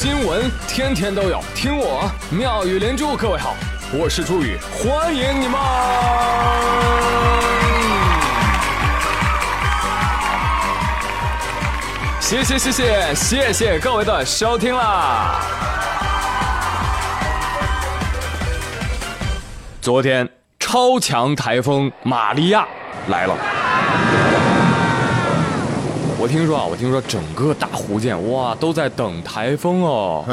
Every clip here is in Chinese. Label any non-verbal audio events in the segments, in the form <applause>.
新闻天天都有，听我妙语连珠。各位好，我是朱宇，欢迎你们！谢谢谢谢谢谢各位的收听啦！昨天超强台风玛利亚来了。我听说啊，我听说整个大福建哇都在等台风哦，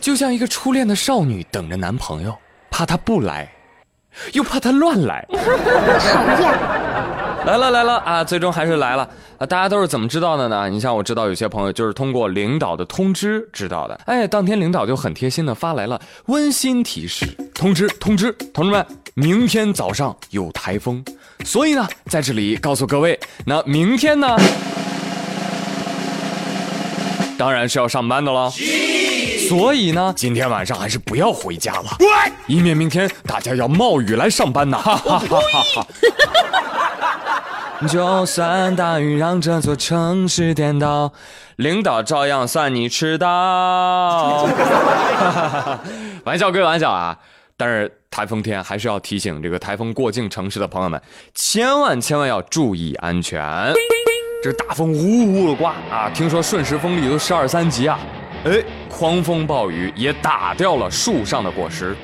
就像一个初恋的少女等着男朋友，怕他不来，又怕他乱来。<laughs> 讨厌！来了来了啊，最终还是来了啊！大家都是怎么知道的呢？你像我知道有些朋友就是通过领导的通知知道的。哎，当天领导就很贴心的发来了温馨提示通知通知，同志们，明天早上有台风，所以呢，在这里告诉各位，那明天呢？当然是要上班的了，所以呢，今天晚上还是不要回家了，以免明天大家要冒雨来上班呢。哈哈哈哈哈就算大雨让这座城市颠倒，领导照样算你迟到。<laughs> 玩笑归玩笑啊，但是台风天还是要提醒这个台风过境城市的朋友们，千万千万要注意安全。这大风呜呜的刮啊！听说瞬时风力都十二三级啊！哎，狂风暴雨也打掉了树上的果实。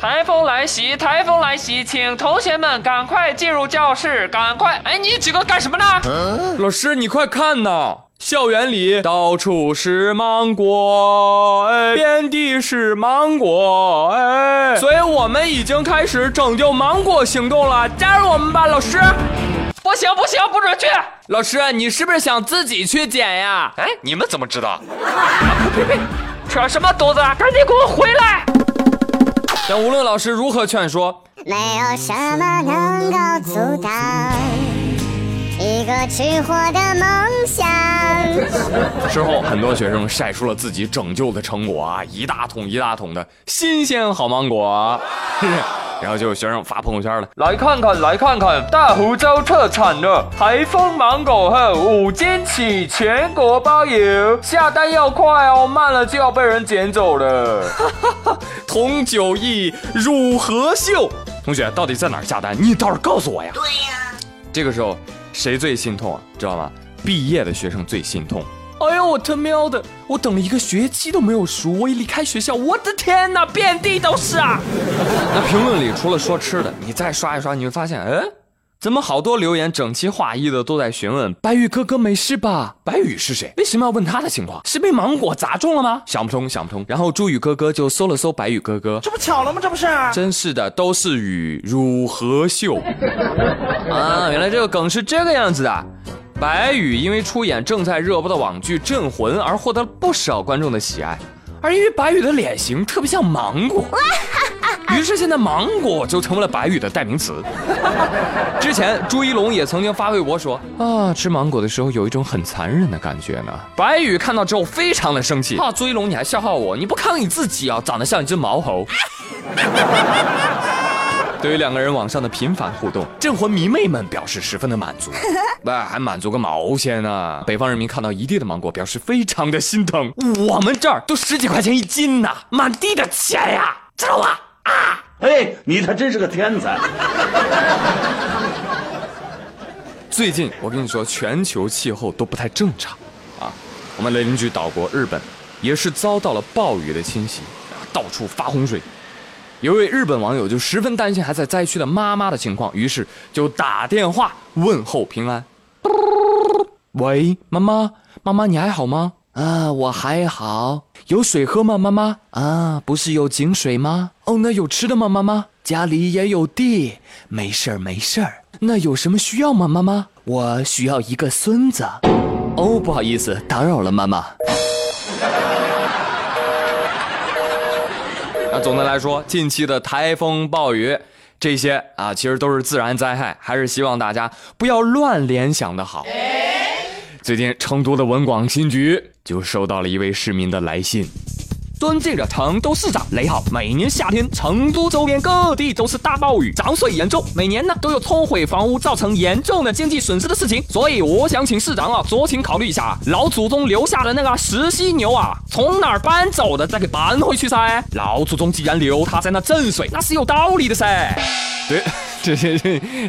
台风来袭！台风来袭！请同学们赶快进入教室！赶快！哎，你几个干什么呢？老师，你快看呐！校园里到处是芒果，哎，遍地是芒果，哎，所以我们已经开始拯救芒果行动了，加入我们吧，老师！不行不行，不准去！老师，你是不是想自己去捡呀？哎，你们怎么知道？呸呸！扯什么犊子？赶紧给我回来！但无论老师如何劝说，没有什么能够阻挡一个吃货的梦想。之后，很多学生晒出了自己拯救的成果啊，一大桶一大桶的新鲜好芒果。然后就有学生发朋友圈了，来看看，来看看，大湖州特产的台风芒果，后，五斤起，全国包邮，下单要快哦，慢了就要被人捡走了。同九亿汝何秀，同学到底在哪儿下单？你倒是告诉我呀。对呀。这个时候谁最心痛啊？知道吗？毕业的学生最心痛。哎呦，我他喵的！我等了一个学期都没有熟，我一离开学校，我的天哪，遍地都是啊！那评论里除了说吃的，你再刷一刷，你会发现，哎，怎么好多留言整齐划一的都在询问白宇哥哥没事吧？白宇是谁？为什么要问他的情况？是被芒果砸中了吗？想不通，想不通。然后朱宇哥哥就搜了搜白宇哥哥，这不巧了吗？这不是？真是的，都是雨如何秀 <laughs> 啊！原来这个梗是这个样子的。白宇因为出演正在热播的网剧《镇魂》而获得了不少观众的喜爱，而因为白宇的脸型特别像芒果，<laughs> 于是现在芒果就成为了白宇的代名词。之前朱一龙也曾经发微博说啊，吃芒果的时候有一种很残忍的感觉呢。白宇看到之后非常的生气啊，朱一龙你还笑话我，你不看你自己啊，长得像一只毛猴。<laughs> 对于两个人网上的频繁互动，镇魂迷妹们表示十分的满足。<laughs> 喂，还满足个毛线呢？北方人民看到一地的芒果，表示非常的心疼。我们这儿都十几块钱一斤呢，满地的钱呀，知道吧？啊！嘿，你他真是个天才。<laughs> 最近我跟你说，全球气候都不太正常啊。我们的邻居岛国日本，也是遭到了暴雨的侵袭，到处发洪水。有位日本网友就十分担心还在灾区的妈妈的情况，于是就打电话问候平安。喂，妈妈，妈妈你还好吗？啊，我还好。有水喝吗，妈妈？啊，不是有井水吗？哦，那有吃的吗，妈妈？家里也有地，没事儿没事儿。那有什么需要吗，妈妈？我需要一个孙子。哦，不好意思，打扰了，妈妈。那总的来说，近期的台风暴雨这些啊，其实都是自然灾害，还是希望大家不要乱联想的好。最近成都的文广新局就收到了一位市民的来信，尊敬的成都市长雷好，每年夏天成都周边各地都是大暴雨，涨水严重，每年呢都有冲毁房屋、造成严重的经济损失的事情。所以我想请市长啊，酌情考虑一下，老祖宗留下的那个石犀牛啊，从哪儿搬走的，再给搬回去噻。老祖宗既然留它在那镇水，那是有道理的噻。对，这些，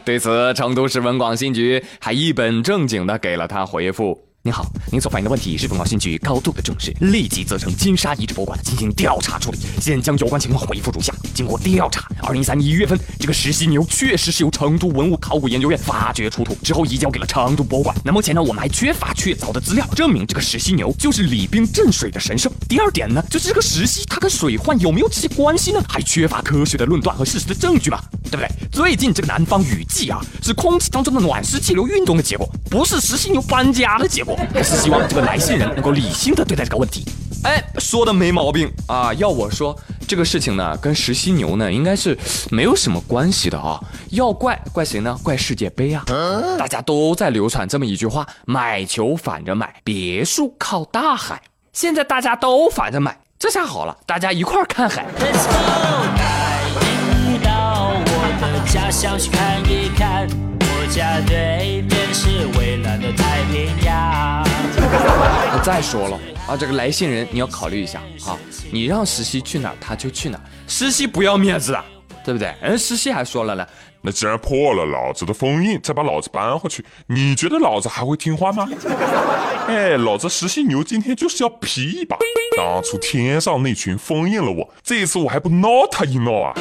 对此，成都市文广新局还一本正经的给了他回复。您好，您所反映的问题是文广信局高度的重视，立即责成金沙遗址博物馆进行调查处理。现将有关情况回复如下：经过调查，二零一三年一月份，这个石犀牛确实是由成都文物考古研究院发掘出土，之后移交给了成都博物馆。那目前呢，我们还缺乏确凿的资料证明这个石犀牛就是李冰镇水的神圣。第二点呢，就是这个石犀它跟水患有没有直接关系呢？还缺乏科学的论断和事实的证据吗，对不对？最近这个南方雨季啊，是空气当中的暖湿气流运动的结果，不是石犀牛搬家的结果。还是希望这个来信人能够理性的对待这个问题。哎，说的没毛病啊！要我说，这个事情呢，跟石犀牛呢，应该是没有什么关系的啊。要怪怪谁呢？怪世界杯啊！大家都在流传这么一句话：买球反着买，别墅靠大海。现在大家都反着买，这下好了，大家一块儿看海。家乡去看一看，我家对面是蔚蓝的太平洋。<laughs> 再说了啊，这个来信人你要考虑一下啊，你让石溪去哪儿他就去哪儿，石溪不要面子啊，对不对？人石溪还说了呢，那既然破了老子的封印，再把老子搬回去，你觉得老子还会听话吗？<laughs> 哎，老子石溪牛今天就是要皮一把。当初天上那群封印了我，这一次我还不闹他一闹啊！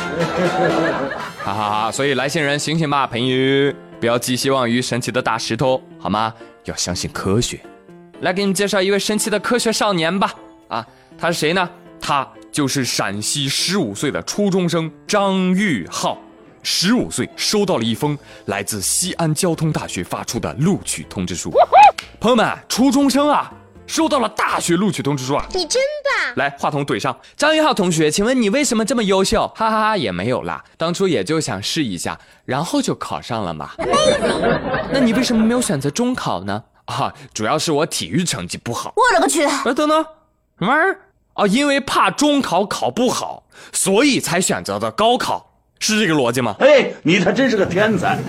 哈哈哈！所以来信人醒醒吧，朋友，不要寄希望于神奇的大石头，好吗？要相信科学。来给你们介绍一位神奇的科学少年吧。啊，他是谁呢？他就是陕西十五岁的初中生张玉浩。十五岁收到了一封来自西安交通大学发出的录取通知书。朋友们，初中生啊！收到了大学录取通知书啊！你真棒！来，话筒怼上，张玉浩同学，请问你为什么这么优秀？<laughs> 哈哈哈，也没有啦，当初也就想试一下，然后就考上了嘛。那你为什么没有选择中考呢？啊，主要是我体育成绩不好。我勒个去！哎，等等，什么玩意儿？啊，因为怕中考考不好，所以才选择的高考，是这个逻辑吗？哎，你他真是个天才。<laughs>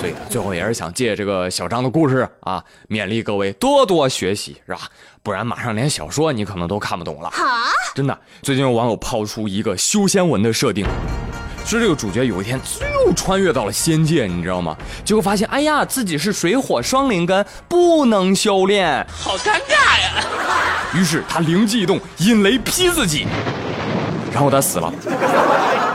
所以最后也是想借这个小张的故事啊，勉励各位多多学习，是吧？不然马上连小说你可能都看不懂了。好，真的。最近有网友抛出一个修仙文的设定，说这个主角有一天又穿越到了仙界，你知道吗？结果发现，哎呀，自己是水火双灵根，不能修炼，好尴尬呀。于是他灵机一动，引雷劈自己，然后他死了。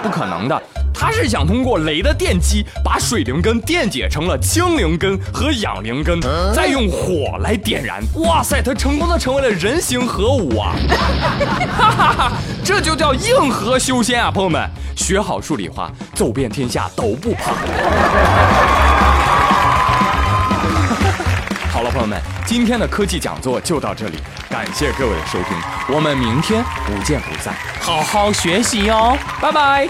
不可能的。他是想通过雷的电击，把水灵根电解成了氢灵根和氧灵根，再用火来点燃。哇塞，他成功的成为了人形核武啊！哈哈哈，这就叫硬核修仙啊，朋友们，学好数理化，走遍天下都不怕。<laughs> 好了，朋友们，今天的科技讲座就到这里，感谢各位的收听，我们明天不见不散，好好学习哦，拜拜。